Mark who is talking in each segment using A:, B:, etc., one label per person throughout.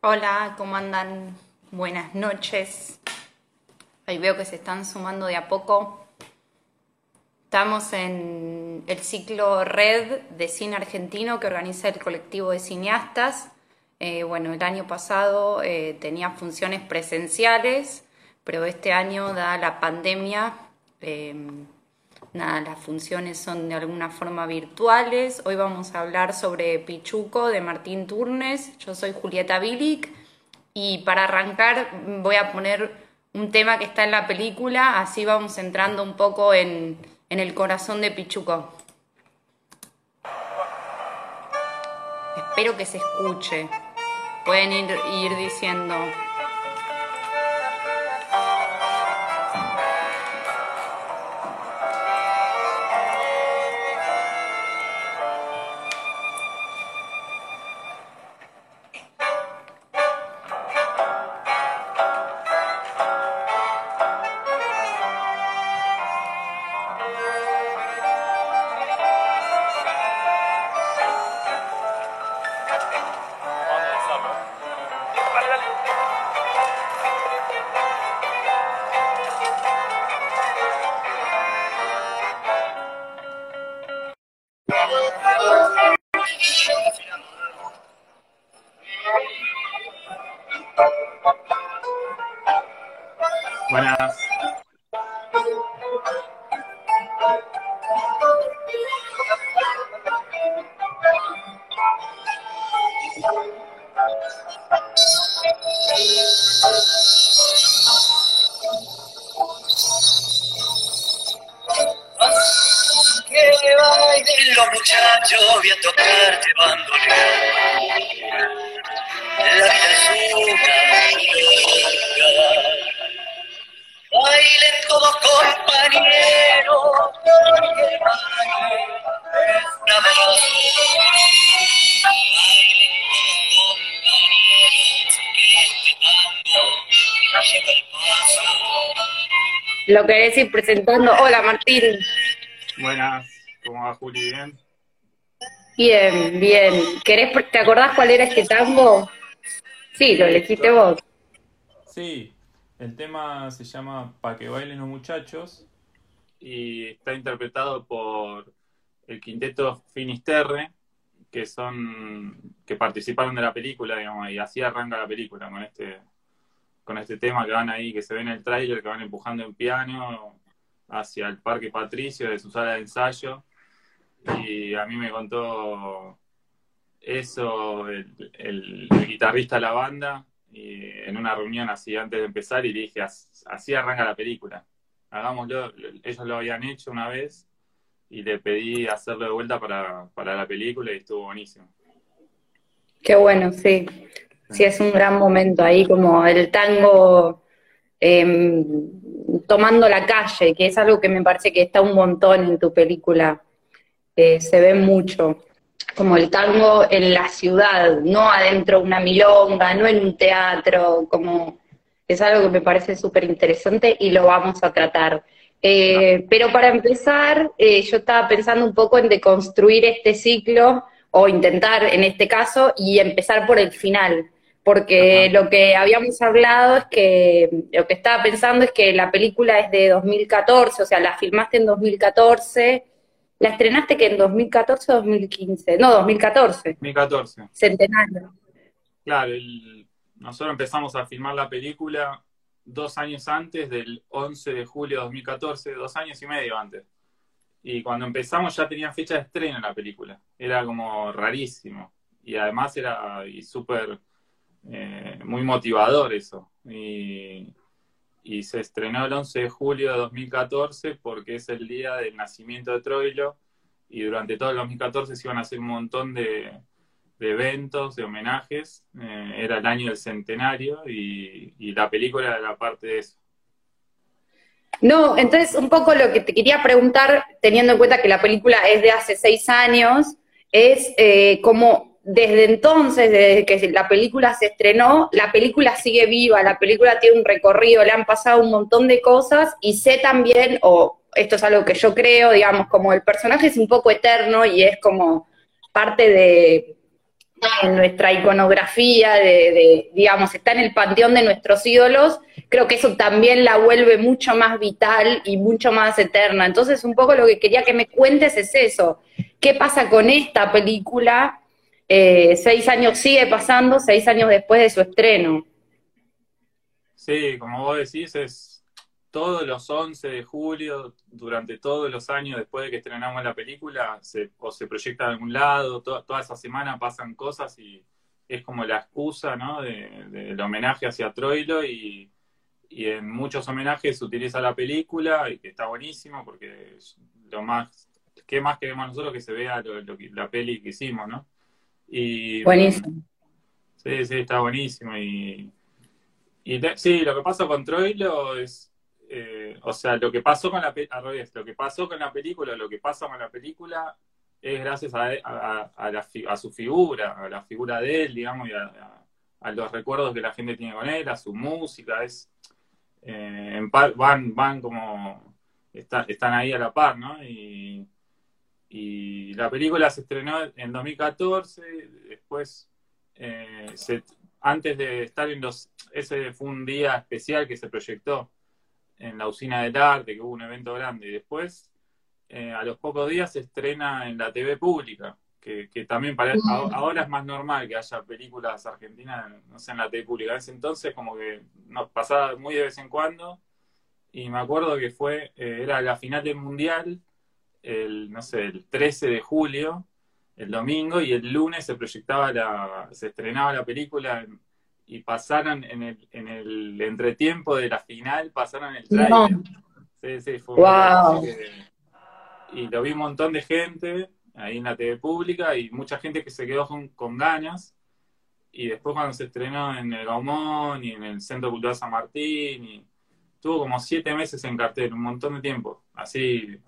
A: Hola, ¿cómo andan? Buenas noches. Ahí veo que se están sumando de a poco. Estamos en el ciclo Red de Cine Argentino que organiza el colectivo de cineastas. Eh, bueno, el año pasado eh, tenía funciones presenciales, pero este año, dada la pandemia, eh, nada, las funciones son de alguna forma virtuales. Hoy vamos a hablar sobre Pichuco de Martín Turnes. Yo soy Julieta Bilic y para arrancar voy a poner un tema que está en la película, así vamos entrando un poco en, el corazón de Pichuco. Espero que se escuche. Pueden ir diciendo.
B: Muchachos, voy a tocarte bandoneón. La vida es una. Bailen todos compañeros, porque el baile es una. Bailen todos compañeros, que este tango lleva el paso.
A: Lo querés ir presentando. Hola Martín.
C: Buenas. ¿Cómo va Juli? ¿Bien?
A: Bien, bien. ¿Querés, ¿Te acordás cuál era este tango? Sí, lo elegiste vos.
C: Sí, el tema se llama Pa' que bailen los muchachos y está interpretado por el quinteto Finisterre, que son que participaron de la película, digamos, y así arranca la película con este con este tema que van ahí, que se ve en el tráiler, que van empujando en piano hacia el Parque Patricio de su sala de ensayo. Y a mí me contó eso el, guitarrista de la banda y en una reunión así antes de empezar y dije, "As- así arranca la película. Hagámoslo, ellos lo habían hecho una vez y le pedí hacerlo de vuelta para, para la película y estuvo buenísimo.
A: Qué bueno, sí. Sí, es un gran momento ahí, como el tango em, tomando la calle, que es algo que me parece que está un montón en tu película. Eh, se ve mucho, como el tango en la ciudad, no adentro de una milonga, no en un teatro, como es algo que me parece súper interesante y lo vamos a tratar. Eh, pero para empezar, eh, yo estaba pensando un poco en deconstruir este ciclo, o intentar en este caso, y empezar por el final, porque
C: Ajá.
A: lo que habíamos hablado es que, lo que estaba pensando es que la película es de 2014, o sea, la filmaste en 2014, la estrenaste que en 2014 o 2015, no, 2014,
C: 2014.
A: centenario.
C: Claro, el- nosotros empezamos a filmar la película dos años antes del 11 de julio de 2014, dos años y medio antes. Y cuando empezamos ya tenía fecha de estreno la película. Era como rarísimo. Y además era súper, eh, muy motivador eso. Y, y se estrenó el 11 de julio de 2014 porque es el día del nacimiento de Troilo. Y durante todo el 2014 se iban a hacer un montón de, eventos, de homenajes. Eh, era el año del centenario y, y la película era la parte de eso.
A: No, entonces un poco lo que te quería preguntar, teniendo en cuenta que la película es de hace seis años, es eh, como desde entonces, desde que la película se estrenó, la película sigue viva, la película tiene un recorrido, le han pasado un montón de cosas y sé también, o esto es algo que yo creo, digamos, como el personaje es un poco eterno y es como parte de, nuestra iconografía, de, digamos, está en el panteón de nuestros ídolos, creo que eso también la vuelve mucho más vital y mucho más eterna. Entonces, un poco lo que quería que me cuentes es eso. ¿Qué pasa con esta película? Eh, seis años sigue pasando, seis años después de su estreno.
C: Sí, como vos decís, es todos los 11 de julio, durante todos los años después de que estrenamos la película, se, o se proyecta de algún lado, toda esa semana pasan cosas y es como la excusa ¿no? del homenaje hacia Troilo y, en muchos homenajes se utiliza la película y que está buenísimo porque lo más, ¿qué más queremos nosotros que se vea la peli que hicimos, ¿no? Y,
A: buenísimo.
C: Sí, sí, está buenísimo y, y sí, lo que pasa con Troilo es eh, o sea, lo que pasó con la al revés, lo que pasó con la película, lo que pasa con la película es gracias a, a, su figura, a la figura de él, digamos, y a, los recuerdos que la gente tiene con él, a su música, es eh, en van, van como están ahí a la par, ¿no? Y, la película se estrenó en 2014, después eh, antes de estar en los, ese fue un día especial que se proyectó en la usina del arte, que hubo un evento grande, y después, eh, a los pocos días, se estrena en la TV pública, que, también para, ahora es más normal que haya películas argentinas, no sé, en la TV pública. En ese entonces, como que nos pasaba muy de vez en cuando, y me acuerdo que fue, eh, era la final del Mundial, el, no sé, el 13 de julio, el domingo, y el lunes se proyectaba la, se estrenaba la película en, y pasaron en el, en el entretiempo de la final, pasaron el trailer. Sí, sí, fue
A: wow.
C: Y lo vi un montón de gente ahí en la TV pública y mucha gente que se quedó con, ganas. Y después cuando se estrenó en el Gaumont y en el Centro Cultural San Martín, y tuvo como siete meses en cartel, un montón de tiempo, así,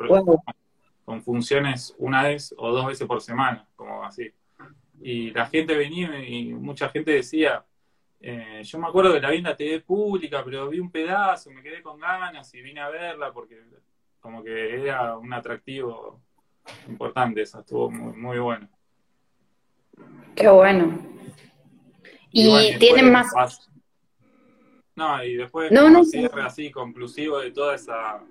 C: con funciones una vez o dos veces por semana, como así. Y la gente venía y mucha gente decía, eh, yo me acuerdo que la vi en la TV pública, pero vi un pedazo, me quedé con ganas y vine a verla porque como que era un atractivo importante, eso estuvo muy, bueno.
A: Qué bueno. Y, tienen más...
C: No, y después no, cierre así conclusivo de toda esa...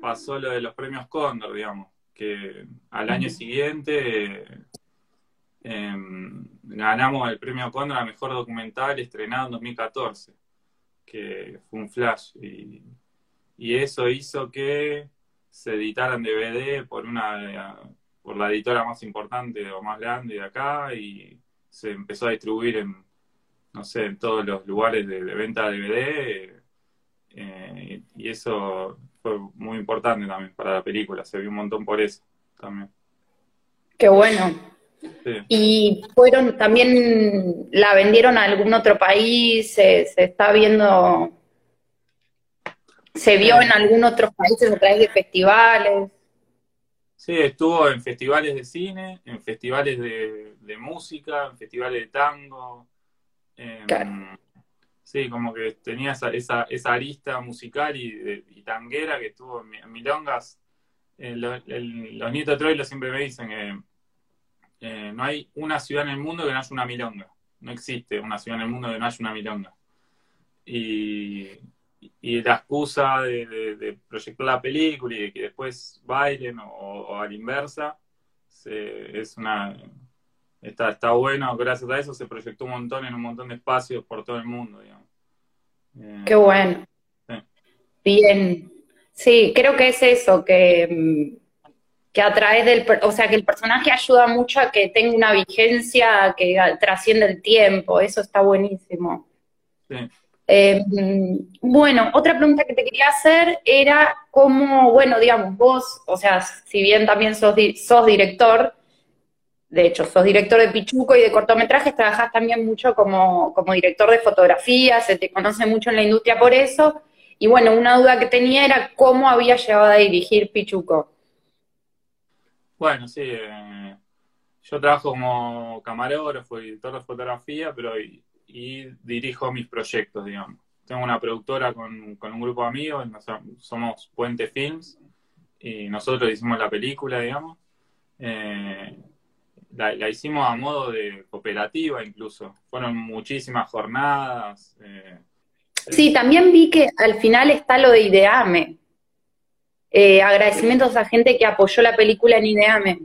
C: Pasó lo de los premios Cóndor, digamos, que al año siguiente Em, ganamos el premio Condor a Mejor Documental estrenado en 2014, que fue un flash. Y, eso hizo que se editaran DVD por, una, por la editora más importante o más grande de acá y se empezó a distribuir en, no sé, en todos los lugares de, venta de DVD. Eh, y eso fue muy importante también para la película, se vio un montón por eso también.
A: Qué bueno. Y fueron, también la vendieron a algún otro país, se, está viendo, se vio en algún otro país a través de festivales.
C: Sí, estuvo en festivales de cine, en festivales de, música, en festivales de tango. Sí, como que tenía esa, esa, esa arista musical y, tanguera que estuvo en, Milongas. Eh, los nietos de Troilo siempre me dicen que eh, no hay una ciudad en el mundo que no haya una milonga. No existe una ciudad en el mundo que no haya una milonga. Y, la excusa de, proyectar la película y de que después bailen o, a la inversa, es una... Está, está bueno, gracias a eso se proyectó un montón en un montón de espacios por todo el mundo, digamos.
A: Eh, Qué bueno. Bien. Sí, creo que es eso, que mm, que a través del, o sea, que el personaje ayuda mucho a que tenga una vigencia que trasciende el tiempo, eso está buenísimo. Eh, bueno, otra pregunta que te quería hacer era cómo, bueno, digamos, vos, o sea, si bien también sos, sos director, de hecho, sos director de Pichuco y de cortometrajes, trabajás también mucho como, como director de fotografía, se te conoce mucho en la industria por eso, y bueno, una duda que tenía era cómo había llegado a dirigir Pichuco.
C: Bueno, sí. Eh, yo trabajo como camarógrafo y editor de fotografía, pero y, dirijo mis proyectos, digamos. Tengo una productora con, un grupo de amigos, somos Puente Films, y nosotros hicimos la película, digamos. Eh, la, hicimos a modo de cooperativa incluso. Fueron muchísimas jornadas. Eh,
A: sí, también vi que al final está lo de Ideame. Eh, agradecimientos a gente que apoyó la película en Ideame.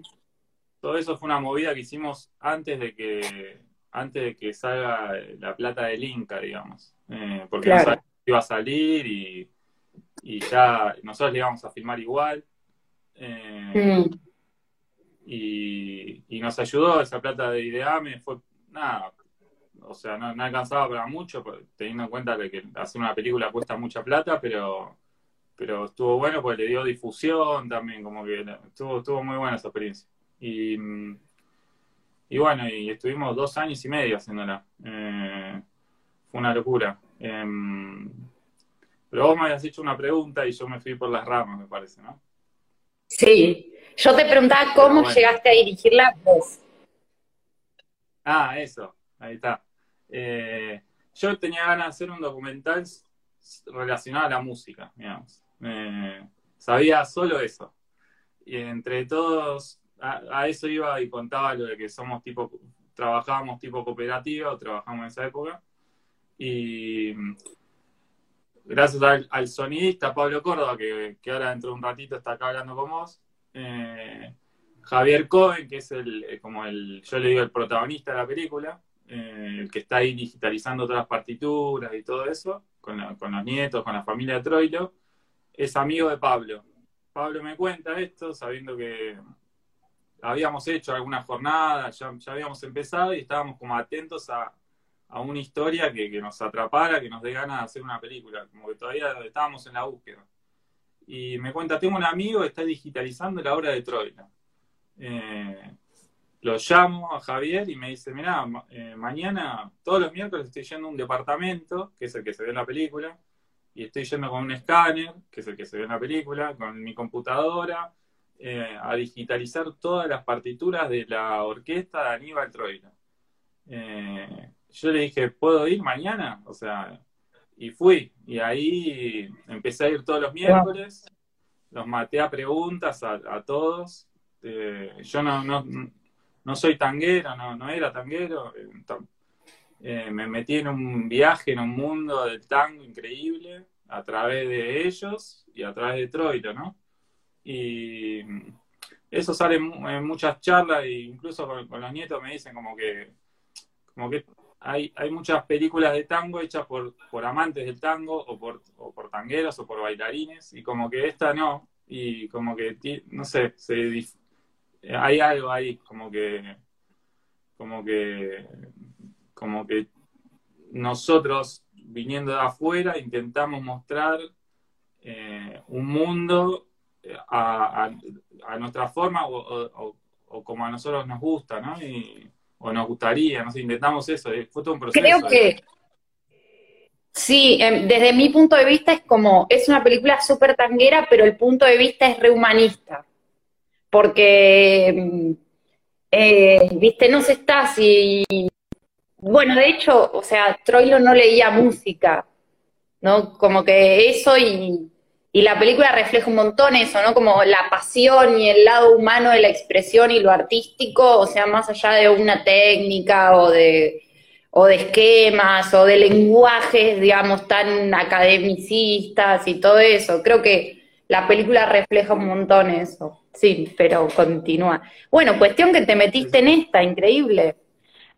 C: Todo eso fue una movida que hicimos antes de que antes de que salga la plata del Inca, digamos. Eh, porque iba a salir y, ya nosotros le íbamos a filmar igual. Mm y, nos ayudó esa plata de Ideame, fue nada, o sea, no, alcanzaba para mucho, teniendo en cuenta que, hacer una película cuesta mucha plata, pero, pero estuvo bueno porque le dio difusión también, como que estuvo, estuvo muy buena esa experiencia. Y, y bueno, y estuvimos dos años y medio haciéndola. Eh, fue una locura. Em, pero vos me habías hecho una pregunta y yo me fui por las ramas, me parece, ¿no?
A: Sí, yo te preguntaba cómo llegaste a dirigirla vos.
C: Ah, eso, ahí está. Eh, yo tenía ganas de hacer un documental relacionado a la música, digamos. sabía solo eso. Y entre todos, a, eso iba y contaba lo de que somos tipo, trabajábamos tipo cooperativa, o trabajamos en esa época. Y gracias al, sonidista Pablo Córdoba, que, que, ahora dentro de un ratito está acá hablando con vos, eh, Javier Cohen, que es el, eh, como el, yo le digo, el protagonista de la película, eh, el que está ahí digitalizando todas las partituras y todo eso, con, los nietos, con la familia de Troilo, es amigo de Pablo. Pablo me cuenta esto, sabiendo que habíamos hecho alguna jornada, ya, habíamos empezado y estábamos como atentos a, una historia que, nos atrapara, que nos dé ganas de hacer una película, como que todavía estábamos en la búsqueda y me cuenta, tengo un amigo que está digitalizando la obra de Troilo. Eh, lo llamo a Javier y me dice, mira, eh, mañana, todos los miércoles estoy yendo a un departamento, que es el que se ve en la película, y estoy yendo con un escáner, que es el que se ve en la película, con mi computadora, eh, a digitalizar todas las partituras de la orquesta de Aníbal Troilo. yo le dije, ¿puedo ir mañana? O sea, y fui. Y ahí empecé a ir todos los miércoles, los maté a preguntas a, todos. Eh, yo no, no, no, soy tanguero, no, no era tanguero. Eh, eh, me metí en un viaje, en un mundo del tango increíble, a través de ellos y a través de Troilo, ¿no? Y eso sale en muchas charlas e incluso con, con los nietos me dicen como que como que hay, muchas películas de tango hechas por, por amantes del tango o por, o por tangueros o por bailarines y como que esta no, y como que, no sé, hay algo ahí, como que, como que, como que nosotros viniendo de afuera intentamos mostrar eh, un mundo eh, a, nuestra forma o, o, como a nosotros nos gusta, ¿no? Y, o nos gustaría, no sé, intentamos eso, eh, fue todo un proceso.
A: Creo que sí, em, desde mi punto de vista es como, es una película súper tanguera, pero el punto de vista es rehumanista, porque, em, eh, viste, no se está si... Bueno, de hecho, o sea, Troilo no leía música, ¿no? Como que eso y y la película refleja un montón eso, ¿no? Como la pasión y el lado humano de la expresión y lo artístico, o sea, más allá de una técnica o de, o de esquemas o de lenguajes, digamos, tan academicistas y todo eso. Creo que la película refleja un montón eso. Sí, pero continúa. Bueno, cuestión que te metiste en esta, increíble.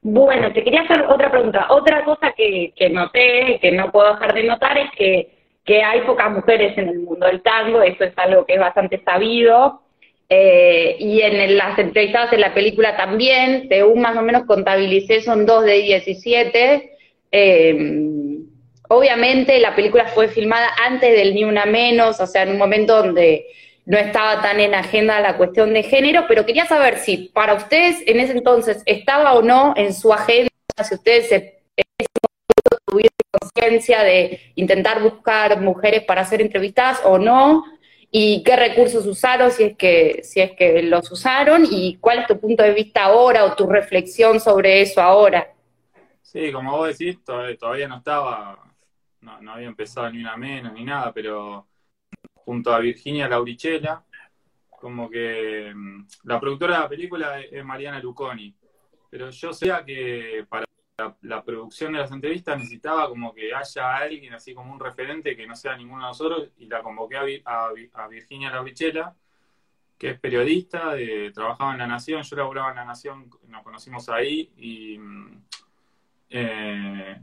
A: Bueno, te quería hacer otra pregunta. Otra cosa que, que noté, que no puedo dejar de notar, es que que hay pocas mujeres en el mundo del tango, eso es algo que es bastante sabido. Eh, y en las entrevistadas en la película también, según más o menos contabilicé, son dos de 17. Eh, obviamente la película fue filmada antes del Ni Una Menos, o sea, en un momento donde no estaba tan en agenda la cuestión de género, pero quería saber si para ustedes en ese entonces estaba o no en su agenda, si ustedes se, de intentar buscar mujeres para ser entrevistadas o no, y qué recursos usaron, si es que, si es que los usaron, y cuál es tu punto de vista ahora o tu reflexión sobre eso ahora.
C: Sí, como vos decís, todavía, no estaba, no, había empezado ni una menos ni nada, pero junto a Virginia Laurichela, como que mm, la productora de la película es Mariana Luconi, pero yo sabía que para la, producción de las entrevistas necesitaba como que haya alguien así como un referente que no sea ninguno de nosotros y la convoqué a, a, Virginia Laurichela, que es periodista, trabajaba en La Nación, yo laboraba en La Nación, nos conocimos ahí y, eh,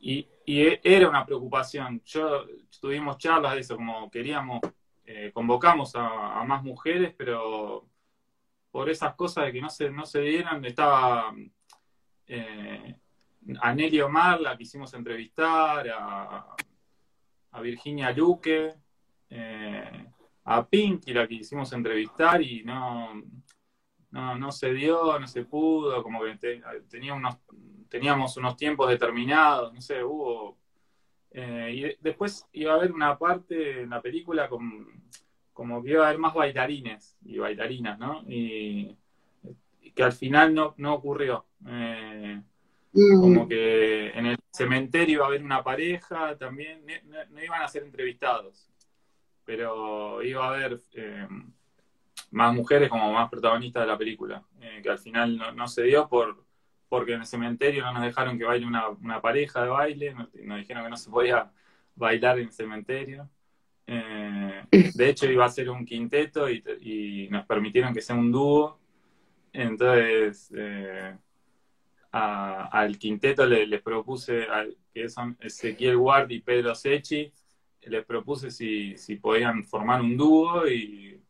C: y, era una preocupación. Yo tuvimos charlas de eso, como queríamos, eh, convocamos a, más mujeres, pero por esas cosas de que no se, no se dieran, estaba eh, a Nelly Omar, la quisimos entrevistar, a, Virginia Luque, eh, a Pinky, la quisimos entrevistar y no, no, se dio, no se pudo, como que teníamos unos tiempos determinados, no sé, hubo... Eh, y después iba a haber una parte en la película como que iba a haber más bailarines y bailarinas, ¿no? Que al final no, no ocurrió. Eh, mm. Como que en el cementerio iba a haber una pareja también, no, iban a ser entrevistados, pero iba a haber eh, más mujeres como más protagonistas de la película, eh, que al final no, se dio por porque en el cementerio no nos dejaron que baile una, pareja de baile, nos, dijeron que no se podía bailar en el cementerio. de hecho iba a ser un quinteto y, y nos permitieron que sea un dúo. Entonces, al quinteto les, propuse, que son Ezequiel Ward y Pedro Sechi, les propuse si, si podían formar un dúo y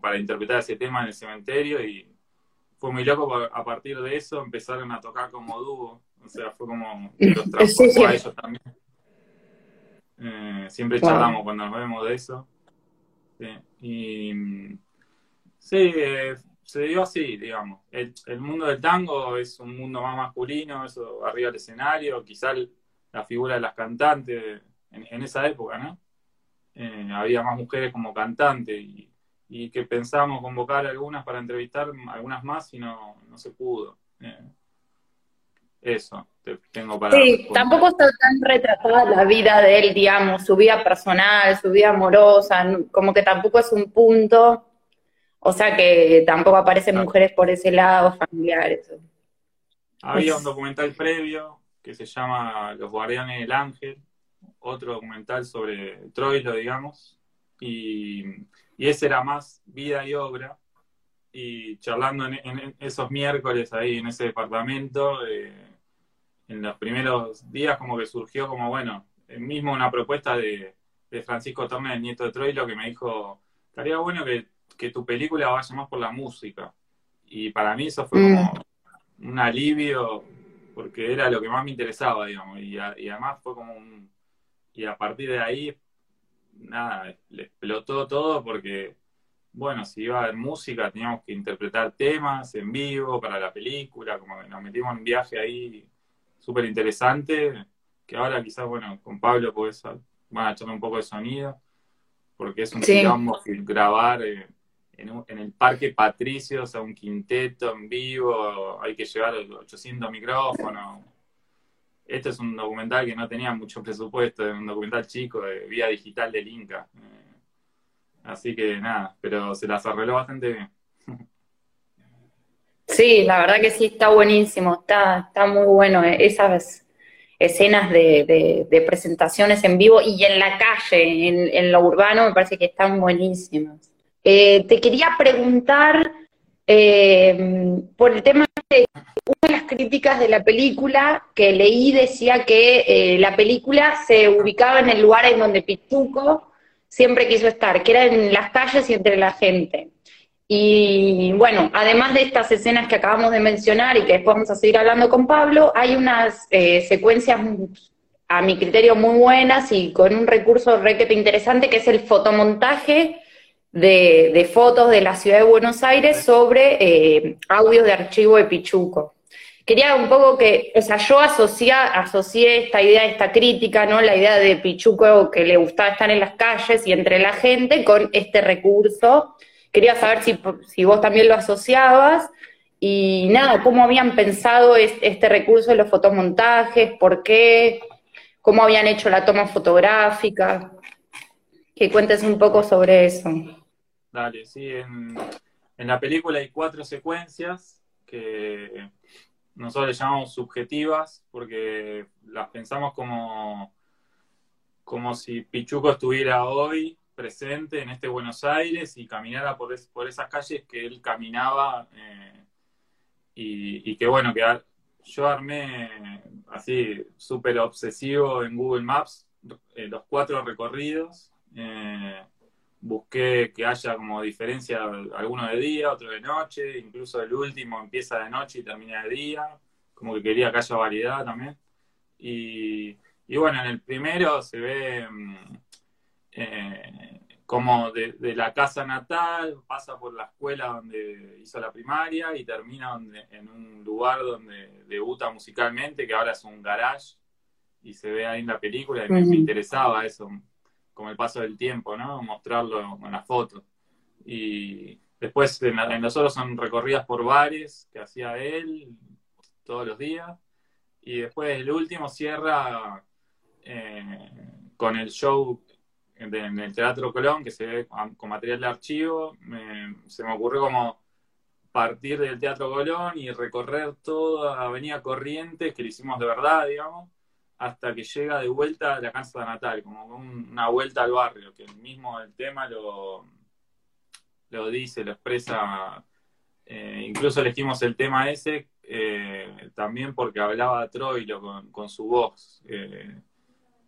C: para interpretar ese tema en el cementerio y fue muy loco a partir de eso empezaron a tocar como dúo, o sea, fue como los transportó a ellos también. Eh, siempre charlamos cuando nos vemos de eso. Y sí, se dio así, digamos. El, mundo del tango es un mundo más masculino, eso arriba del escenario, quizá la figura de las cantantes en, esa época, ¿no? Eh, había más mujeres como cantantes y, que pensamos convocar algunas para entrevistar, algunas más y no, no se pudo. Eh, eso, te tengo para.
A: Sí, tampoco está tan retratada la vida de él, digamos, su vida personal, su vida amorosa, como que tampoco es un punto o sea que tampoco aparecen mujeres por ese lado, familiares.
C: Había un documental previo que se llama Los Guardianes del Ángel, otro documental sobre Troilo, digamos, y, ese era más vida y obra. Y charlando en, esos miércoles ahí en ese departamento, eh, en los primeros días como que surgió como, bueno, mismo una propuesta de, Francisco Torne, el nieto de Troilo, que me dijo, estaría bueno que que tu película vaya más por la música. Y para mí eso fue como mm. un alivio, porque era lo que más me interesaba, digamos. Y, además fue como un... Y a partir de ahí, nada, le explotó todo porque, bueno, si iba a haber música, teníamos que interpretar temas en vivo para la película, como que nos metimos en un viaje ahí súper interesante, que ahora quizás, bueno, con Pablo pues van a echarle un poco de sonido, porque es un sí. grabar... Eh, en, el Parque Patricio, o sea, un quinteto en vivo, hay que llevar 800 micrófonos. Este es un documental que no tenía mucho presupuesto, es un documental chico de vía digital del Inca. Eh, así que nada, pero se las arregló bastante bien.
A: Sí, la verdad que sí, está buenísimo, está, está muy bueno. Eh, esas escenas de, presentaciones en vivo y en la calle, en lo urbano, me parece que están buenísimas. Eh, te quería preguntar eh, por el tema de una de las críticas de la película que leí decía que eh, la película se ubicaba en el lugar en donde Pichuco siempre quiso estar, que era en las calles y entre la gente. Y bueno, además de estas escenas que acabamos de mencionar y que después vamos a seguir hablando con Pablo, hay unas secuencias a mi criterio muy buenas y con un recurso requete interesante que es el fotomontaje de, fotos de la ciudad de Buenos Aires sobre eh, audios de archivo de Pichuco. Quería un poco que, o sea, yo asocié esta idea, esta crítica, ¿no? La idea de Pichuco que le gustaba estar en las calles y entre la gente con este recurso. Quería saber si, si vos también lo asociabas y nada, cómo habían pensado este recurso de los fotomontajes, por qué, cómo habían hecho la toma fotográfica. Que cuentes un poco sobre eso.
C: Dale, sí, en, la película hay cuatro secuencias que nosotros le llamamos subjetivas porque las pensamos como, como si Pichuco estuviera hoy presente en este Buenos Aires y caminara por, por esas calles que él caminaba eh, y, que bueno, que yo armé así súper obsesivo en Google Maps eh, los cuatro recorridos. Eh, busqué que haya como diferencia, alguno de día, otro de noche, incluso el último empieza de noche y termina de día, como que quería que haya variedad también. Y, bueno, en el primero se ve mm, eh, como de, la casa natal, pasa por la escuela donde hizo la primaria y termina en un lugar donde debuta musicalmente, que ahora es un garage, y se ve ahí en la película, y me, interesaba eso, como el paso del tiempo, ¿no? Mostrarlo en las fotos. Y después en, en los otros son recorridas por bares que hacía él todos los días. Y después el último cierra eh, con el show en el Teatro Colón, que se ve con material de archivo, se me ocurrió como partir del Teatro Colón y recorrer toda Avenida Corrientes, que lo hicimos de verdad, digamos, hasta que llega de vuelta a la casa natal, como una vuelta al barrio, que el mismo el tema lo, lo dice, lo expresa. Eh, incluso elegimos el tema ese eh, también porque hablaba de Troilo con, su voz. Eh,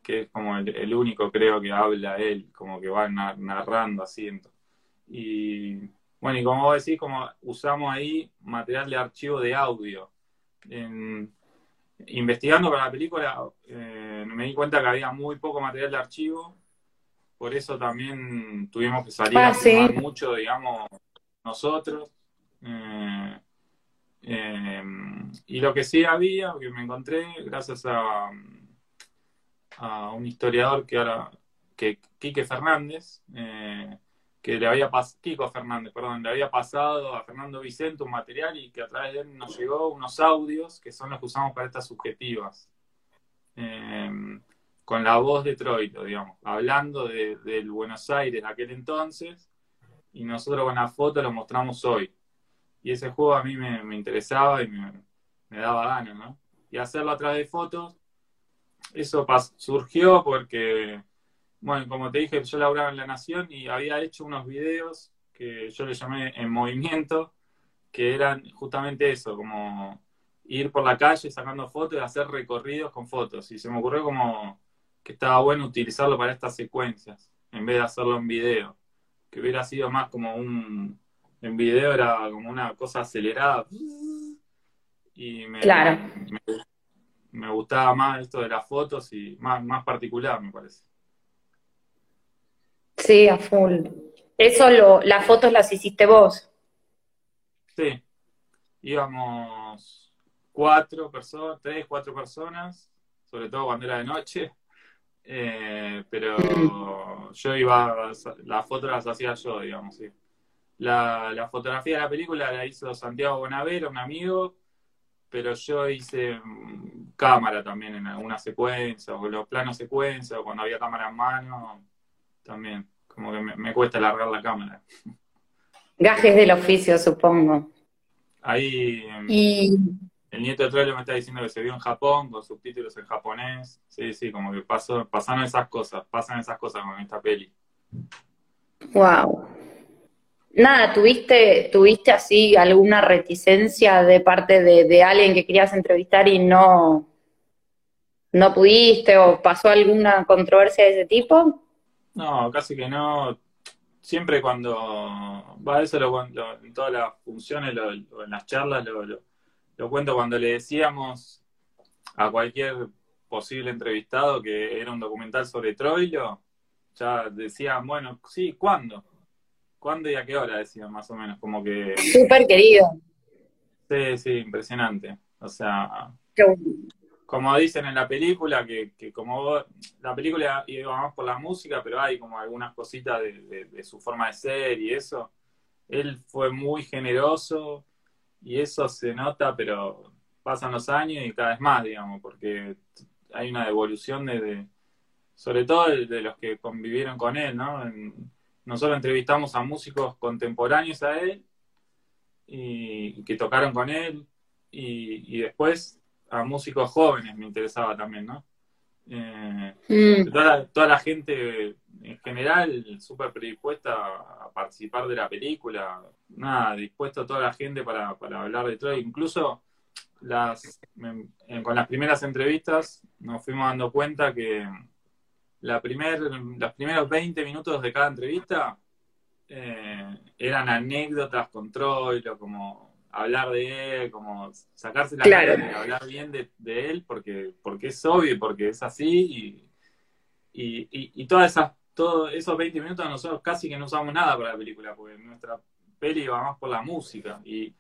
C: que es como el, único creo que habla él, como que va narrando así. Y bueno, y como vos decís, como usamos ahí material de archivo de audio. Investigando para la película eh, me di cuenta que había muy poco material de archivo, por eso también tuvimos que salir
A: ah, a
C: mucho, digamos, nosotros. Eh, eh, y lo que sí había, que me encontré, gracias a, a un historiador que ahora, que Quique Fernández, eh, que le había pasado, Fernández, perdón, le había pasado a Fernando Vicente un material y que a través de él nos llegó unos audios que son los que usamos para estas subjetivas. Eh, con la voz de Troilo, digamos, hablando de, del Buenos Aires de aquel entonces, y nosotros con la foto lo mostramos hoy. Y ese juego a mí me, interesaba y me, me, daba ganas, ¿no? Y hacerlo a través de fotos eso surgió porque, bueno, como te dije, yo laburaba en La Nación y había hecho unos videos que yo le llamé En Movimiento, que eran justamente eso, como ir por la calle sacando fotos y hacer recorridos con fotos. Y se me ocurrió como que estaba bueno utilizarlo para estas secuencias, en vez de hacerlo en video, que hubiera sido más como un... En video era como una cosa acelerada. Y me,
A: claro
C: me gustaba más esto de las fotos y más, más particular, me parece.
A: Sí, a full. Eso, lo, las fotos las hiciste vos.
C: Sí, íbamos cuatro personas, tres, cuatro personas, sobre todo cuando era de noche. Eh, pero yo iba, las fotos las hacía yo, digamos, sí. La, la, fotografía de la película la hizo Santiago Bonavero, un amigo, pero yo hice mm, cámara también en alguna secuencia, o los planos secuencia, o cuando había cámara en mano, también, como que me, cuesta largar la cámara.
A: Gajes del oficio, supongo.
C: Ahí el nieto de Troilo me está diciendo que se vio en Japón, con subtítulos en japonés. Sí, sí, como que pasó, pasaron esas cosas, pasan esas cosas con esta peli.
A: Wow. Nada, ¿tuviste, ¿tuviste así alguna reticencia de parte de, alguien que querías entrevistar y no, no pudiste o pasó alguna controversia de ese tipo?
C: No, casi que no. Siempre cuando va eso lo, en todas las funciones o en las charlas lo, lo, cuento cuando le decíamos a cualquier posible entrevistado que era un documental sobre Troilo, ya decían, bueno, sí, ¿cuándo? ¿Cuándo y a qué hora? Decían más o menos, como que...
A: Súper querido.
C: Sí, sí, impresionante. O sea, como dicen en la película, que, como la película iba más por la música, pero hay como algunas cositas de, su forma de ser y eso. Él fue muy generoso y eso se nota, pero pasan los años y cada vez más, digamos, porque hay una evolución de, sobre todo de, los que convivieron con él, ¿no? nosotros entrevistamos a músicos contemporáneos a él y, que tocaron con él y, después a músicos jóvenes me interesaba también, ¿no? Eh, mm. toda, la, gente en general súper predispuesta a participar de la película, nada, dispuesto toda la gente para, hablar de todo, incluso las, con las primeras entrevistas nos fuimos dando cuenta que la primer, los primeros 20 minutos de cada entrevista eh, eran anécdotas con Troilo, como hablar de él, como sacarse la cara y hablar bien de, él, porque, porque es obvio, porque es así, y, y, todas esas, todos esos 20 minutos nosotros casi que no usamos nada para la película, porque nuestra peli iba más por la música, y,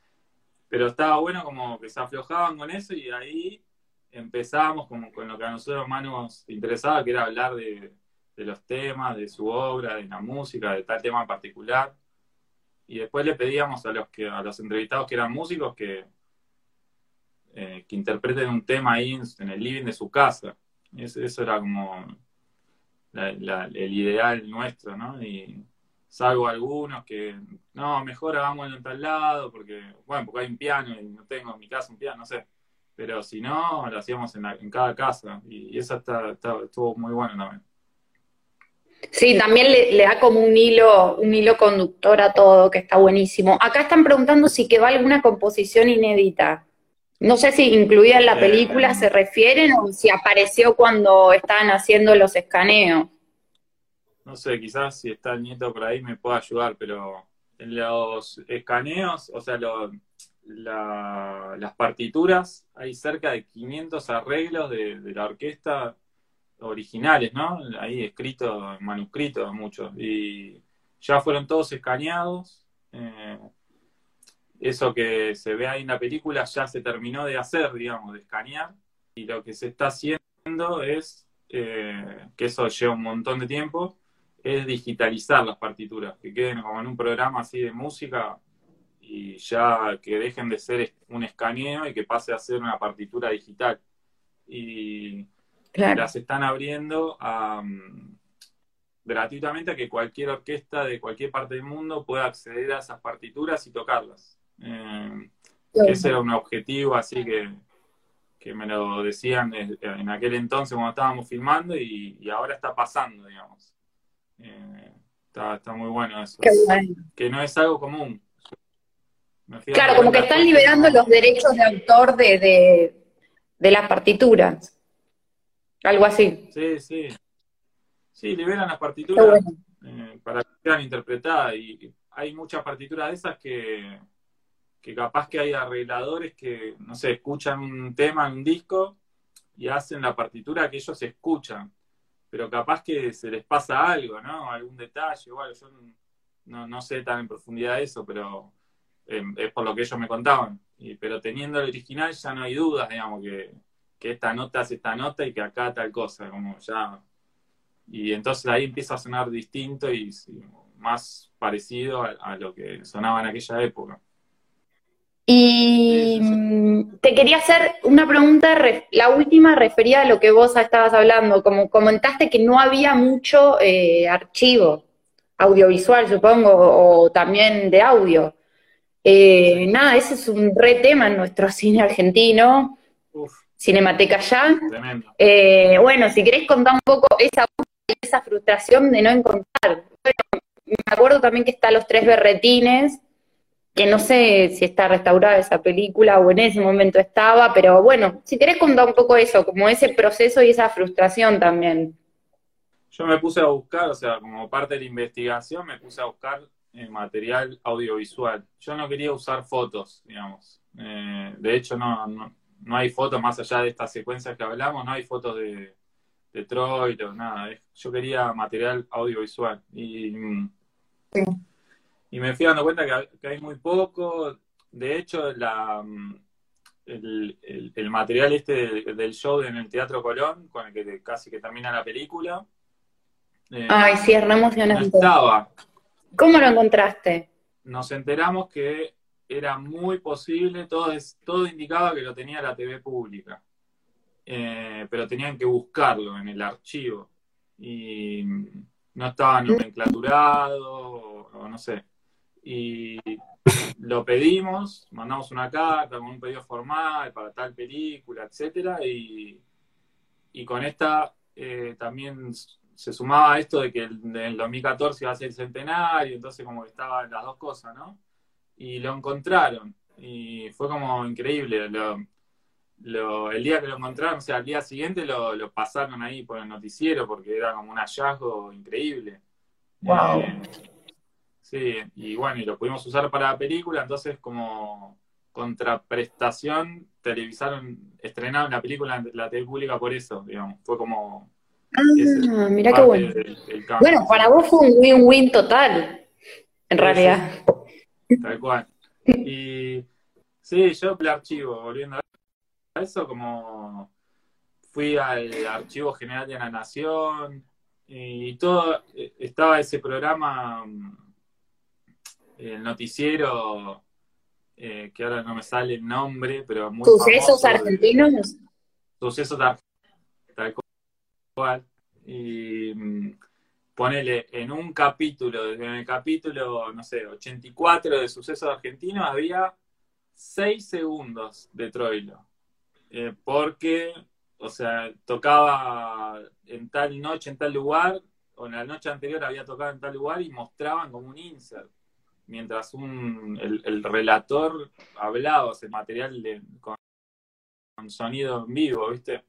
C: pero estaba bueno como que se aflojaban con eso y ahí empezábamos como con lo que a nosotros más nos interesaba, que era hablar de, los temas, de su obra, de la música, de tal tema en particular. Y después le pedíamos a los que a los entrevistados que eran músicos que, eh, que interpreten un tema ahí en, el living de su casa. eso era como el ideal nuestro, ¿no? Y salvo algunos que, no, mejor hagámoslo en tal lado, porque, bueno, porque hay un piano y no tengo en mi casa un piano, no sé pero si no, lo hacíamos en, cada casa y, eso está, estuvo muy bueno también.
A: Sí, también le, da como un hilo, un hilo conductor a todo, que está buenísimo. Acá están preguntando si que va alguna composición inédita. No sé si incluida en la eh, película se refieren o si apareció cuando estaban haciendo los escaneos.
C: No sé, quizás si está el nieto por ahí me pueda ayudar, pero en los escaneos, o sea, las partituras, hay cerca de 500 arreglos de, la orquesta originales, ¿no? Ahí escrito, manuscrito muchos. Y ya fueron todos escaneados. Eh, eso que se ve ahí en la película ya se terminó de hacer, digamos, de escanear. Y lo que se está haciendo es, eh, que eso lleva un montón de tiempo, es digitalizar las partituras, que queden como en un programa así de música y ya que dejen de ser un escaneo y que pase a ser una partitura digital. Y las están abriendo gratuitamente a que cualquier orquesta de cualquier parte del mundo pueda acceder a esas partituras y tocarlas. Eh, ese era un objetivo así que, que me lo decían en aquel entonces cuando estábamos filmando y, ahora está pasando, digamos. Eh, está, está, muy bueno eso. Que no es algo común.
A: Claro, como que están liberando los derechos de autor de, las partituras. Algo así.
C: Sí, sí. Sí, liberan las partituras eh, para que sean interpretadas. Y hay muchas partituras de esas que, que capaz que hay arregladores que, no sé, escuchan un tema en un disco y hacen la partitura que ellos escuchan. Pero capaz que se les pasa algo, ¿no? Algún detalle o algo. Yo no, no sé tan en profundidad eso, pero Em, es por lo que ellos me contaban. Y, pero teniendo el original ya no hay dudas, digamos, que, esta nota es esta nota y que acá tal cosa, como ya... Y entonces ahí empieza a sonar distinto y, más parecido a, lo que sonaba en aquella época.
A: Y te quería hacer una pregunta, la última referida a lo que vos estabas hablando, como comentaste que no había mucho eh, archivo audiovisual, supongo, o también de audio. Eh, nada, ese es un re tema en nuestro cine argentino. Cinemateca ya. Eh, bueno, si queréis contar un poco esa, esa frustración de no encontrar. me acuerdo también que está Los Tres Berretines, que no sé si está restaurada esa película o en ese momento estaba, pero bueno, si querés contar un poco eso, como ese proceso y esa frustración también.
C: Yo me puse a buscar, o sea, como parte de la investigación, me puse a buscar material audiovisual. Yo no quería usar fotos, digamos. Eh, de hecho, no, no, hay fotos más allá de estas secuencias que hablamos, no hay fotos de, de Troy, nada. Yo quería material audiovisual. Y, y me fui dando cuenta que, hay muy poco. De hecho, la, el, el, material este del, show en el Teatro Colón, con el que casi que termina la película.
A: Eh, Ay, sí, es emocionante.
C: estaba.
A: ¿Cómo lo encontraste?
C: Nos enteramos que era muy posible, todo, todo indicaba que lo tenía la TV pública, eh, pero tenían que buscarlo en el archivo. Y, no estaba nomenclaturado, o, no sé. Y lo pedimos, mandamos una carta con un pedido formal para tal película, etcétera, y, y con esta eh, también se sumaba esto de que en el 2014 iba a ser el centenario, entonces como que estaban las dos cosas, ¿no? Y lo encontraron, y fue como increíble. Lo, el día que lo encontraron, o sea, al día siguiente lo, pasaron ahí por el noticiero porque era como un hallazgo increíble.
A: Wow.
C: Eh, sí, y bueno, y lo pudimos usar para la película, entonces como contraprestación televisaron, estrenaron la película en la tele pública por eso, digamos, fue como...
A: Ah, mira qué bueno. bueno, para vos fue un win-win total, en realidad.
C: Tal cual. Y sí, yo el archivo, volviendo a eso, como fui al Archivo General de la Nación y todo, eh, estaba ese programa, mm, el noticiero, eh, que ahora no me sale el nombre, pero muy
A: ¿Sucesos argentinos?
C: Sucesos argentinos, tal cual. Y mm, ponele en un capítulo, en el capítulo, no sé, 84 de Sucesos Argentinos, había 6 segundos de Troilo. Eh, porque, o sea, tocaba en tal noche, en tal lugar, o en la noche anterior había tocado en tal lugar y mostraban como un insert. Mientras un, el, relator hablaba, ese material de, con, sonido en vivo, ¿viste?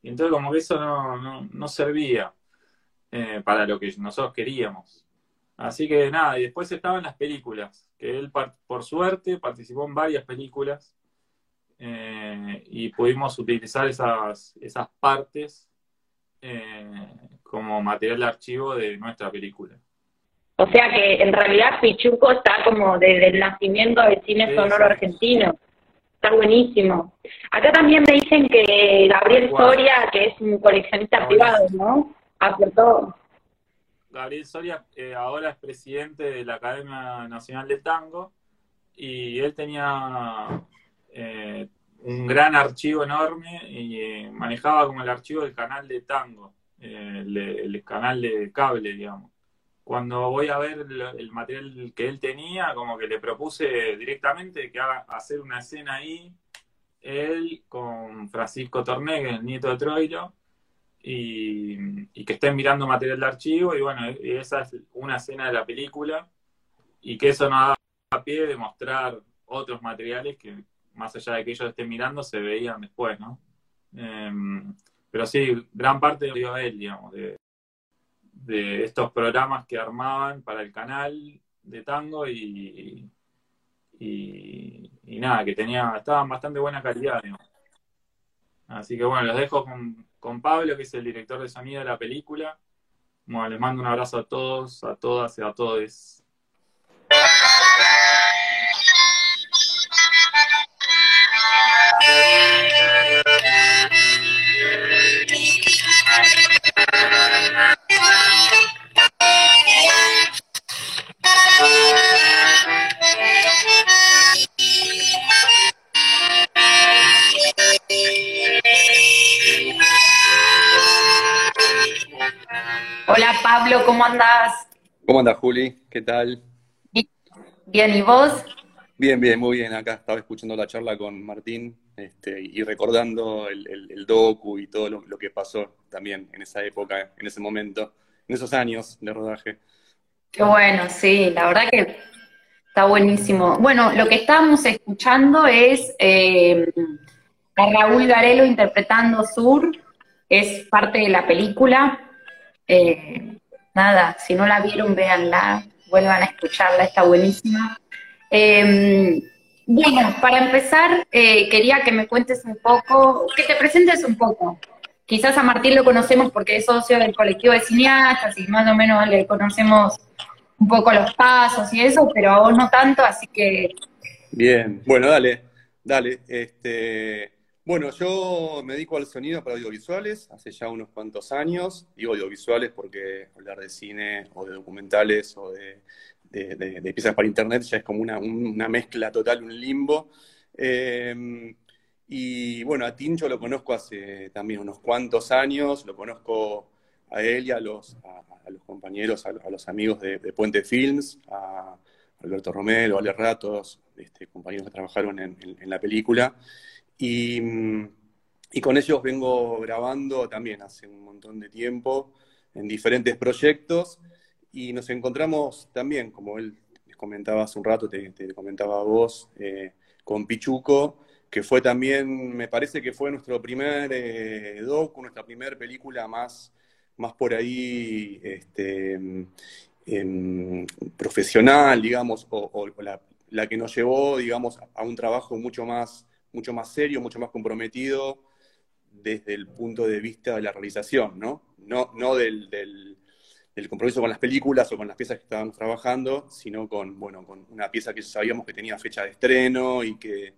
C: Y entonces como que eso no, no servía. Eh, para lo que nosotros queríamos. Así que nada, y después estaban las películas, que él por suerte participó en varias películas eh, y pudimos utilizar esas, esas partes eh, como material de archivo de nuestra película.
A: O sea que en realidad Pichuco está como desde el nacimiento del cine sonoro argentino. Está buenísimo. Acá también me dicen que Gabriel Soria, que es un coleccionista privado, ¿no? Aportó.
C: Gabriel Soria eh, ahora es presidente de la Academia Nacional del Tango y él tenía eh, un gran archivo enorme y eh, manejaba como el archivo del canal de tango, el, canal de cable, digamos. Cuando voy a ver el, material que él tenía, como que le propuse directamente que haga hacer una escena ahí, él con Francisco Torné, el nieto de Troilo, y, que estén mirando material de archivo y bueno, esa es una escena de la película y que eso nos da pie de mostrar otros materiales que más allá de que ellos estén mirando se veían después, ¿no? Em, pero sí, gran parte lo dio a él, digamos, de, estos programas que armaban para el canal de tango y, y, y nada, que tenía, estaban bastante buena calidad, digamos. Así que bueno, los dejo con, con Pablo, que es el director de sonido de la película. Bueno, les mando un abrazo a todos, a todas y a todos.
A: Hola Pablo, ¿cómo andás?
D: ¿Cómo andas, Juli? ¿Qué tal?
A: Bien, ¿y vos?
D: Bien, bien, muy bien. Acá estaba escuchando la charla con Martín este, y recordando el, docu y todo lo, que pasó también en esa época, en ese momento, en esos años de rodaje.
A: Qué bueno, sí, la verdad que está buenísimo. Bueno, lo que estábamos escuchando es eh, a Raúl Garelo interpretando Sur, es parte de la película. Eh, nada, si no la vieron, véanla, vuelvan a escucharla, está buenísima. Em, bueno, para empezar, eh, quería que me cuentes un poco, que te presentes un poco. Quizás a Martín lo conocemos porque es socio del colectivo de cineastas y más o menos le conocemos un poco los pasos y eso, pero a vos no tanto, así que...
D: Bien, bueno, dale, dale. Este, bueno, yo me dedico al sonido para audiovisuales hace ya unos cuantos años. Digo audiovisuales porque hablar de cine o de documentales o de, piezas para internet ya es como una, mezcla total, un limbo. Em, y bueno, a Tincho lo conozco hace también unos cuantos años, lo conozco a él y a los, compañeros, a, los amigos de, Puente Films, a Alberto Romero, a Ale Ratos, este, compañeros que trabajaron en, la película. Y, y, con ellos vengo grabando también hace un montón de tiempo en diferentes proyectos. Y nos encontramos también, como él les comentaba hace un rato, te, comentaba a vos, eh, con Pichuco, que fue también, me parece que fue nuestro primer eh, docu, nuestra primera película más, más por ahí este, em, profesional, digamos, o, la, que nos llevó, digamos, a un trabajo mucho más, mucho más serio, mucho más comprometido desde el punto de vista de la realización, ¿no? No, no del, del, compromiso con las películas o con las piezas que estábamos trabajando, sino con, bueno, con una pieza que sabíamos que tenía fecha de estreno y que,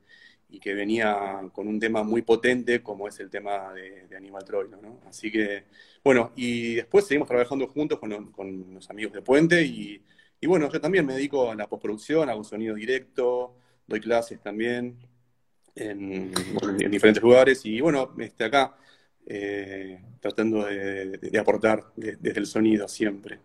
D: y que venía con un tema muy potente como es el tema de, Aníbal Troilo, ¿no? Así que, bueno, y después seguimos trabajando juntos con, con los amigos de Puente y, y, bueno, yo también me dedico a la postproducción, hago sonido directo, doy clases también en, diferentes lugares y bueno, este, acá eh, tratando de, aportar desde el sonido siempre.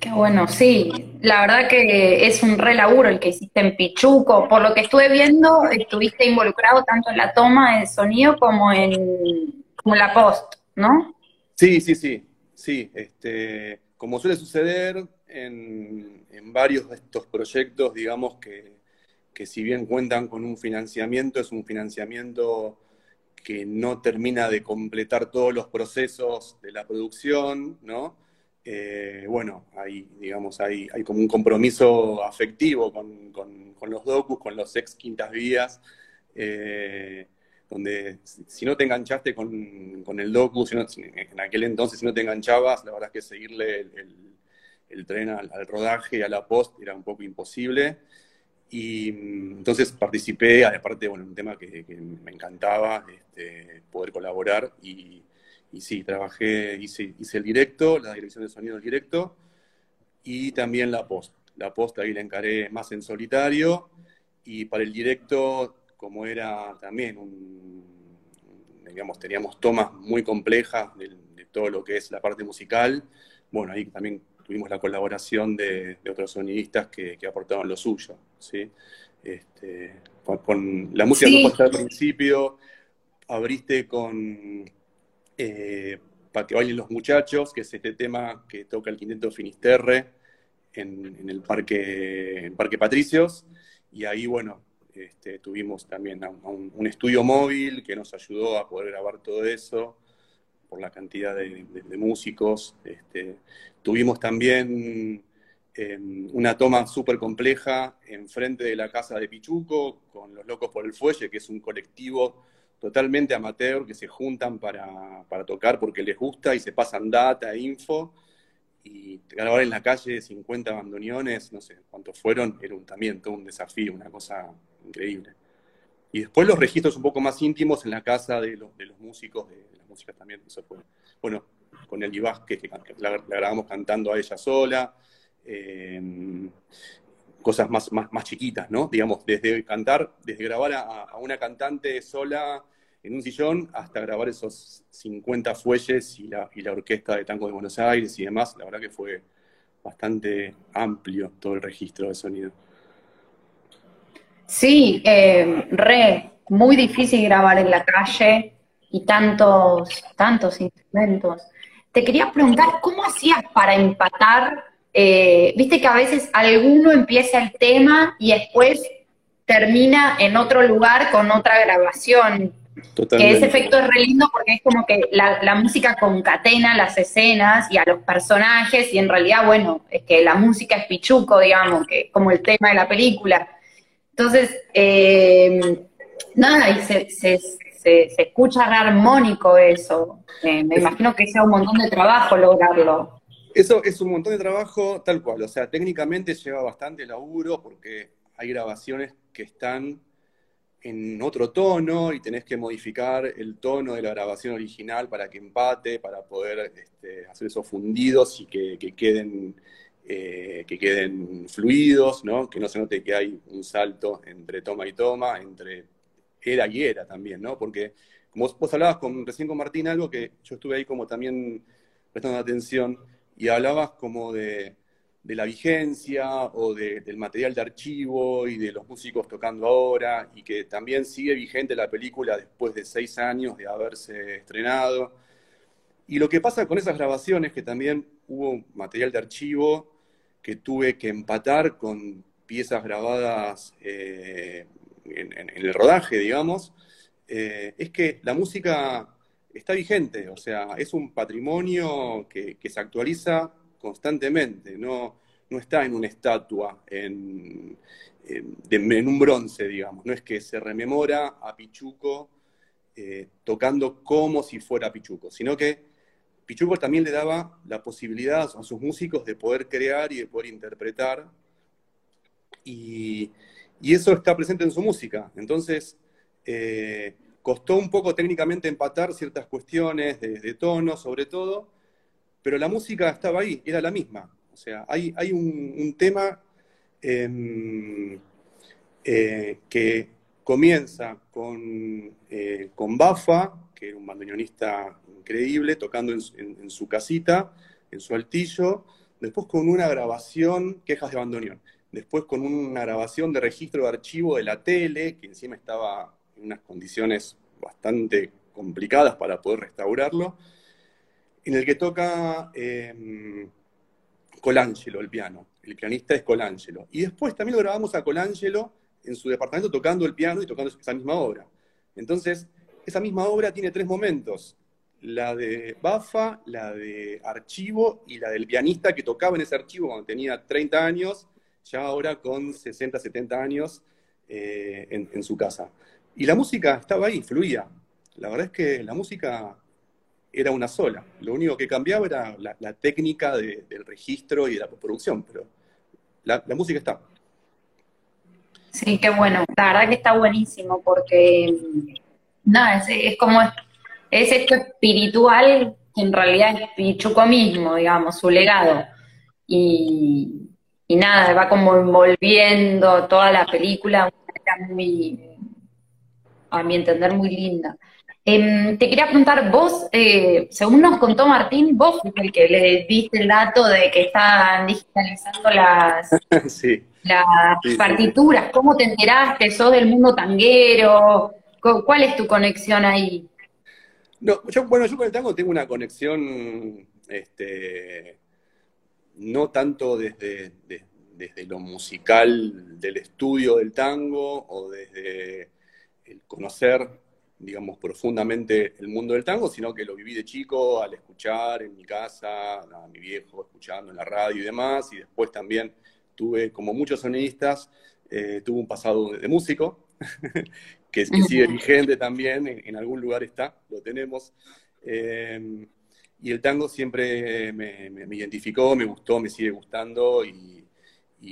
A: Qué bueno, sí. La verdad que es un re laburo el que hiciste en Pichuco. Por lo que estuve viendo, estuviste involucrado tanto en la toma de sonido como en como la post, ¿no?
D: Sí, sí, sí. Sí, este, como suele suceder en, varios de estos proyectos, digamos que, que si bien cuentan con un financiamiento, es un financiamiento que no termina de completar todos los procesos de la producción, ¿no? Eh, bueno, hay, digamos, hay, hay, como un compromiso afectivo con, los docus, con los ex quintas vías, eh, donde si no te enganchaste con, el docu, en aquel entonces si no te enganchabas, la verdad es que seguirle el, tren al, rodaje y a la post era un poco imposible. Y mm, entonces participé, aparte, bueno, un tema que, me encantaba, este, poder colaborar y sí, trabajé, hice, hice el directo, la dirección de sonido del directo y también la post. La post ahí la encaré más en solitario y para el directo, como era también un, digamos, teníamos tomas muy complejas de, todo lo que es la parte musical, bueno, ahí también tuvimos la colaboración de, otros sonidistas que, aportaban lo suyo, ¿sí? Este, con, la música que al principio, abriste con eh, para que bailen los muchachos, que es este tema que toca el quinteto Finisterre en, el parque, en Parque Patricios. Y ahí, bueno, este, tuvimos también un, estudio móvil que nos ayudó a poder grabar todo eso por la cantidad de, músicos. Este, tuvimos también em, una toma súper compleja enfrente de la casa de Pichuco con los Locos por el Fuelle, que es un colectivo totalmente amateur que se juntan para, tocar porque les gusta y se pasan data, info. Y grabar en la calle 50 bandoneones, no sé cuántos fueron, era un, también todo un desafío, una cosa increíble. Y después los registros un poco más íntimos en la casa de, los, de los músicos, de, también, eso fue. Bueno, con el Vázquez, que, la, grabamos cantando a ella sola. Em, cosas más, más, más, chiquitas, ¿no? Digamos, desde cantar, desde grabar a, una cantante sola en un sillón hasta grabar esos 50 fuelles y la, y la orquesta de Tango de Buenos Aires y demás, la verdad que fue bastante amplio todo el registro de sonido.
A: Sí, eh, re, muy difícil grabar en la calle y tantos, tantos instrumentos. Te quería preguntar, ¿cómo hacías para empatar? Eh, viste que a veces alguno empieza el tema y después termina en otro lugar con otra grabación. Que ese efecto es re lindo porque es como que la, música concatena las escenas y a los personajes y en realidad, bueno, es que la música es pichuco, digamos, que es como el tema de la película. Entonces, eh, nada, y se, se, se, escucha re armónico eso. Eh, me imagino que sea un montón de trabajo lograrlo.
D: Eso es un montón de trabajo tal cual, o sea, técnicamente lleva bastante laburo porque hay grabaciones que están en otro tono y tenés que modificar el tono de la grabación original para que empate, para poder este, hacer esos fundidos y que, queden, eh, que queden fluidos, ¿no? que no se note que hay un salto entre toma y toma, entre era y era también, ¿no? porque como vos hablabas con, recién con Martín algo que yo estuve ahí como también prestando atención y hablabas como de, la vigencia o del material de archivo y de los músicos tocando ahora y que también sigue vigente la película después de seis años de haberse estrenado. Y lo que pasa con esas grabaciones, que también hubo material de archivo que tuve que empatar con piezas grabadas eh, en, el rodaje, digamos, eh, es que la música está vigente, o sea, es un patrimonio que, se actualiza constantemente, no, no, está en una estatua, en, en, un bronce, digamos, no es que se rememora a Pichuco eh, tocando como si fuera Pichuco, sino que Pichuco también le daba la posibilidad a sus músicos de poder crear y de poder interpretar, y, y eso está presente en su música, entonces... Eh, Costó un poco técnicamente empatar ciertas cuestiones de, tono, sobre todo, pero la música estaba ahí, era la misma. O sea, hay, un, tema em, eh, que comienza con, eh, con Bafa, que era un bandoneonista increíble, tocando en, su casita, en su altillo, después con una grabación, quejas de bandoneón, después con una grabación de registro de archivo de la tele, que encima estaba en unas condiciones bastante complicadas para poder restaurarlo, en el que toca eh, Colangelo el piano. El pianista es Colangelo. Y después también lo grabamos a Colangelo en su departamento tocando el piano y tocando esa misma obra. Entonces, esa misma obra tiene tres momentos. La de Bafa, la de archivo y la del pianista que tocaba en ese archivo cuando tenía 30 años, ya ahora con 60, 70 años eh, en su casa. Y la música estaba ahí, fluía. La verdad es que la música era una sola. Lo único que cambiaba era la, técnica del registro y de la postproducción, pero la, música está.
A: Sí, qué bueno. La verdad que está buenísimo porque, nada, es, como, es esto espiritual que en realidad es Pichuco mismo, digamos, su legado. Y, y nada, va como envolviendo toda la película muy, a mi entender, muy linda. Em, te quería preguntar, vos, eh, según nos contó Martín, vos fuiste el que le diste el dato de que están digitalizando las, las partituras. ¿Cómo te enteraste? ¿Sos del mundo tanguero? ¿Cuál es tu conexión ahí?
D: No, yo, bueno, yo con el tango tengo una conexión, este, no tanto desde, desde lo musical del estudio del tango o desde el conocer, digamos, profundamente el mundo del tango, sino que lo viví de chico al escuchar en mi casa, a mi viejo escuchando en la radio y demás, y después también tuve, como muchos sonidistas, eh, tuve un pasado de, músico, que, que sigue vigente también, en, algún lugar está, lo tenemos. Eh, y el tango siempre me, identificó, me gustó, me sigue gustando y,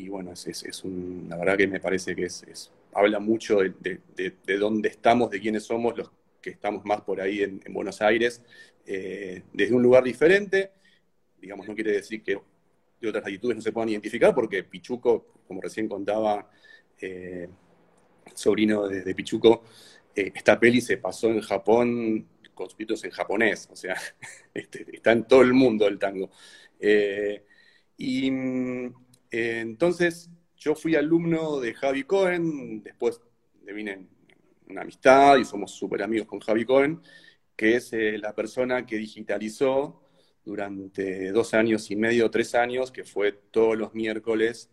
D: bueno, es, es, un, la verdad que me parece que es, es habla mucho de, dónde estamos, de quiénes somos los que estamos más por ahí en, Buenos Aires, eh, desde un lugar diferente. Digamos, no quiere decir que de otras latitudes no se puedan identificar, porque Pichuco, como recién contaba, eh, sobrino de, Pichuco, eh, esta peli se pasó en Japón con subtítulos en japonés, o sea, este, está en todo el mundo el tango. y mm, entonces, yo fui alumno de Javi Cohen, después de vine una amistad y somos súper amigos con Javi Cohen, que es eh, la persona que digitalizó durante dos años y medio, tres años, que fue todos los miércoles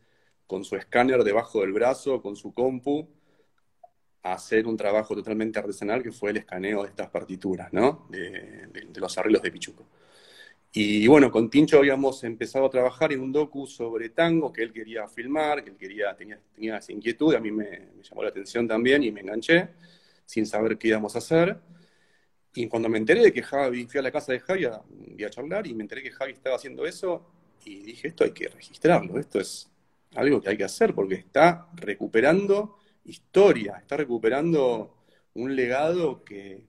D: con su escáner debajo del brazo, con su compu, hacer un trabajo totalmente artesanal que fue el escaneo de estas partituras, ¿no? de los arreglos de Pichuco. Y bueno, con Tincho habíamos empezado a trabajar en un docu sobre tango que él quería filmar, que él quería, tenía, tenía esa inquietud, a mí me, llamó la atención también y me enganché, sin saber qué íbamos a hacer. Y cuando me enteré de que Javi, fui a la casa de Javi a, a charlar y me enteré que Javi estaba haciendo eso, y dije, esto hay que registrarlo, esto es algo que hay que hacer porque está recuperando historia, está recuperando un legado que,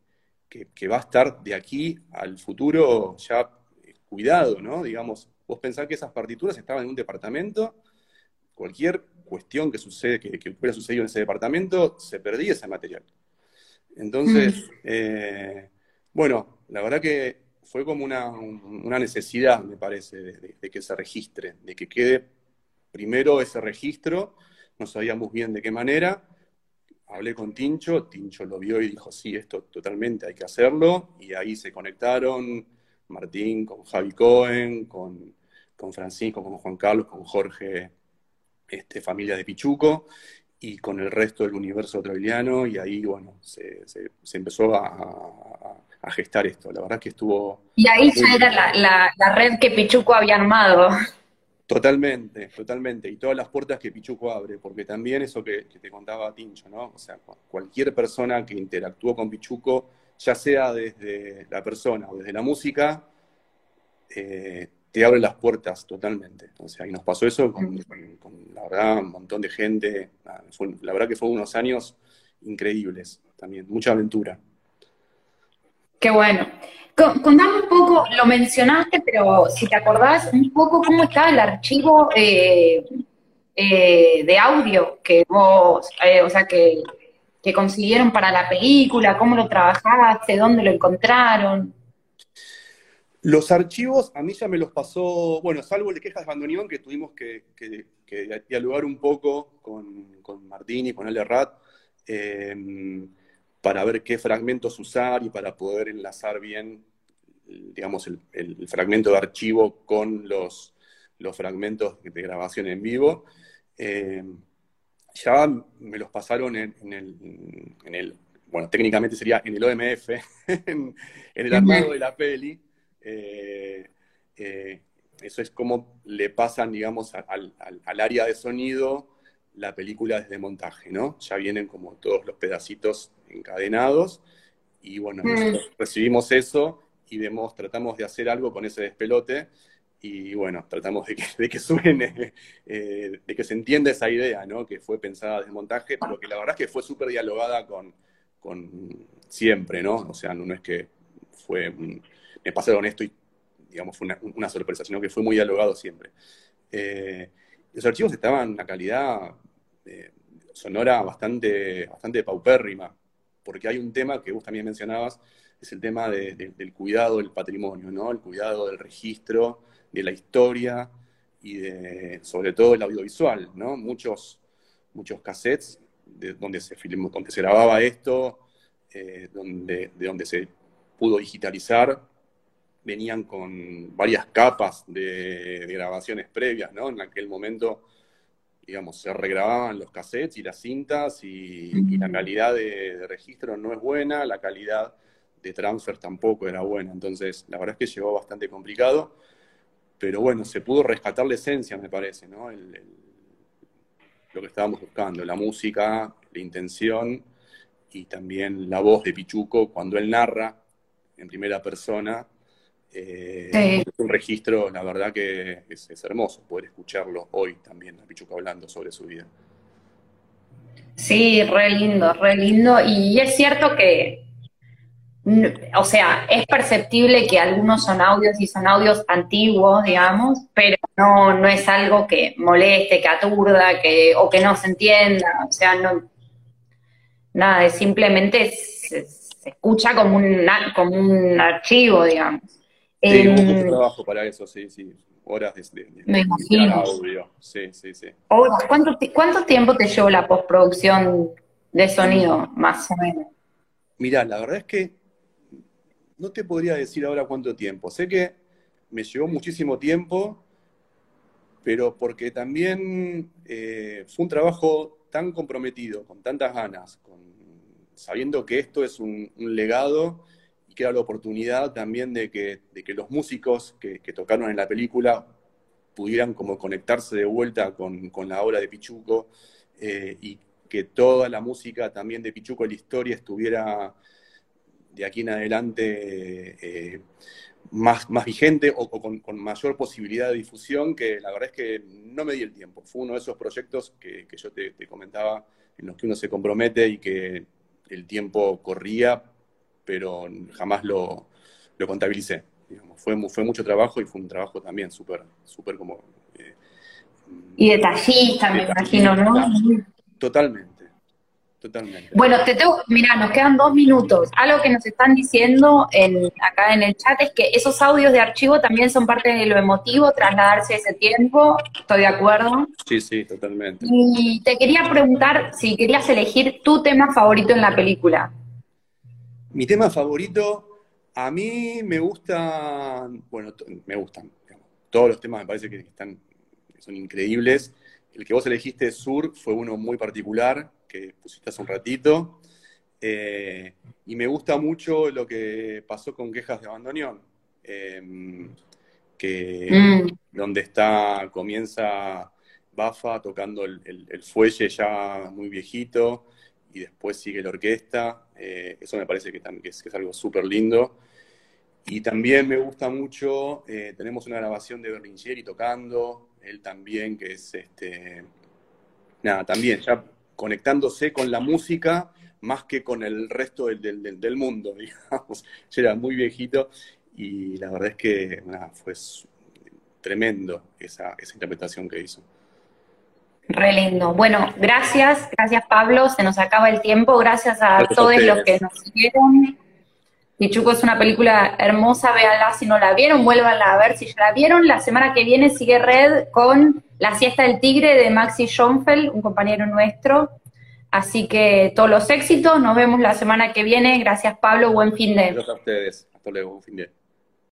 D: que, que va a estar de aquí al futuro ya cuidado, ¿no? Digamos, vos pensás que esas partituras estaban en un departamento, cualquier cuestión que sucede, que, hubiera sucedido en ese departamento, se perdía ese material. Entonces, mm. eh, bueno, la verdad que fue como una, necesidad, me parece, de, que se registre, de que quede primero ese registro, no sabíamos bien de qué manera, hablé con Tincho, Tincho lo vio y dijo, sí, esto totalmente hay que hacerlo, y ahí se conectaron Martín con Javi Cohen, con, con Francisco, con Juan Carlos, con Jorge, este, familia de Pichuco, y con el resto del universo treviliano, y ahí, bueno, se, empezó a, gestar esto. La verdad que estuvo...
A: Y ahí ya era la, red que Pichuco había armado.
D: Totalmente, totalmente. Y todas las puertas que Pichuco abre, porque también eso que, te contaba Tincho, ¿no? O sea, cualquier persona que interactuó con Pichuco, ya sea desde la persona o desde la música, eh, te abre las puertas totalmente. O sea, y nos pasó eso con, la verdad, un montón de gente. la verdad que fue unos años increíbles también, mucha aventura.
A: Qué bueno. Contame un poco, lo mencionaste, pero si te acordás un poco cómo está el archivo eh, eh, de audio que vos, eh, o sea, que, que consiguieron para la película, cómo lo trabajaste, dónde lo encontraron.
D: Los archivos a mí ya me los pasó, bueno, salvo el de quejas de bandoneón que tuvimos que, dialogar un poco con, con, Martín y con el Rat em, para ver qué fragmentos usar y para poder enlazar bien, digamos, el, fragmento de archivo con los, los, fragmentos de grabación en vivo. Em, ya me los pasaron en, el, bueno, técnicamente sería en el OMF, en, el armado de la peli. Eh, eh, eso es como le pasan, digamos, al, área de sonido la película desde montaje, ¿no? Ya vienen como todos los pedacitos encadenados y bueno, mm. recibimos eso y vemos, tratamos de hacer algo con ese despelote y bueno, tratamos de que, de que suene, eh, de que se entienda esa idea, ¿no? Que fue pensada desde montaje, pero que la verdad es que fue súper dialogada con, con siempre, ¿no? O sea, no es que fue me pasaron esto y, digamos, fue una, sorpresa, sino que fue muy dialogado siempre. Eh, los archivos estaban en una calidad eh, sonora bastante, bastante paupérrima, porque hay un tema que vos también mencionabas, es el tema del cuidado del patrimonio, ¿no? El cuidado del registro, de la historia y de, sobre todo el audiovisual, ¿no? Muchos, muchos cassettes de donde se filmó, donde se grababa esto, eh, donde, de donde se pudo digitalizar, venían con varias capas de, grabaciones previas, ¿no? En aquel momento, digamos, se regrababan los cassettes y las cintas y, la calidad de, registro no es buena, la calidad de transfer tampoco era buena. Entonces, la verdad es que llegó bastante complicado, pero bueno, se pudo rescatar la esencia, me parece, ¿no? lo que estábamos buscando, la música, la intención y también la voz de Pichuco cuando él narra en primera persona eh, es un registro, la verdad que es, hermoso poder escucharlo hoy también, a Pichuca hablando sobre su vida.
A: Sí, re lindo, re lindo. Y es cierto que, o sea, es perceptible que algunos son audios y son audios antiguos, digamos, pero no, no es algo que moleste, que aturda, que, o que no se entienda. O sea, no, nada, es simplemente se, escucha como un, como un archivo, digamos.
D: Sí, mucho em, trabajo para eso, sí, sí. Horas de,
A: me imagino.
D: audio. Sí, sí, sí.
A: ¿Cuánto, ¿Cuánto tiempo te llevó la postproducción de sonido, más o menos?
D: Mirá, la verdad es que no te podría decir ahora cuánto tiempo. Sé que me llevó muchísimo tiempo, pero porque también eh, fue un trabajo tan comprometido, con tantas ganas, con, sabiendo que esto es un legado y que era la oportunidad también de que, de que los músicos que, tocaron en la película pudieran como conectarse de vuelta con, con la obra de Pichuco eh, y que toda la música también de Pichuco, la historia, estuviera de aquí en adelante eh, más, más vigente o, con, mayor posibilidad de difusión, que la verdad es que no me di el tiempo. Fue uno de esos proyectos que, yo te comentaba, en los que uno se compromete y que el tiempo corría, pero jamás lo, lo contabilicé. Fue, fue mucho trabajo y fue un trabajo también súper, súper como...
A: Eh, y detallista, me imagino, ¿no?
D: Totalmente, totalmente.
A: Bueno, te tengo, mira, nos quedan dos minutos. Algo que nos están diciendo acá en el chat es que esos audios de archivo también son parte de lo emotivo, trasladarse ese tiempo. Estoy de acuerdo.
D: Sí, sí, totalmente.
A: Y te quería preguntar si querías elegir tu tema favorito en la película.
D: Mi tema favorito, a mí me gusta, bueno, me gustan. Todos los temas me parece que están, son increíbles. El que vos elegiste, Sur, fue uno muy particular, que pusiste hace un ratito. Eh, y me gusta mucho lo que pasó con Quejas de Abandoneón, em, que mm. donde está, comienza Bafa tocando el, fuelle ya muy viejito, y después sigue la orquesta. Eh, eso me parece que, es, que es algo súper lindo. Y también me gusta mucho, eh, tenemos una grabación de Berlingeri tocando, él también, que es este, nada, también ya conectándose con la música más que con el resto del, del, mundo, digamos. Yo era muy viejito y la verdad es que nada, fue tremendo esa, esa interpretación que hizo.
A: Re lindo. Bueno, gracias, gracias Pablo, se nos acaba el tiempo, gracias a todos los que nos siguieron. Pichuco es una película hermosa, véanla si no la vieron, vuélvanla a ver si ya la vieron. La semana que viene sigue Red con La siesta del tigre de Maxi Schoenfeld, un compañero nuestro. Así que todos los éxitos, nos vemos la semana que viene. Gracias Pablo, buen fin de.
D: Gracias a ustedes, hasta luego, buen fin de.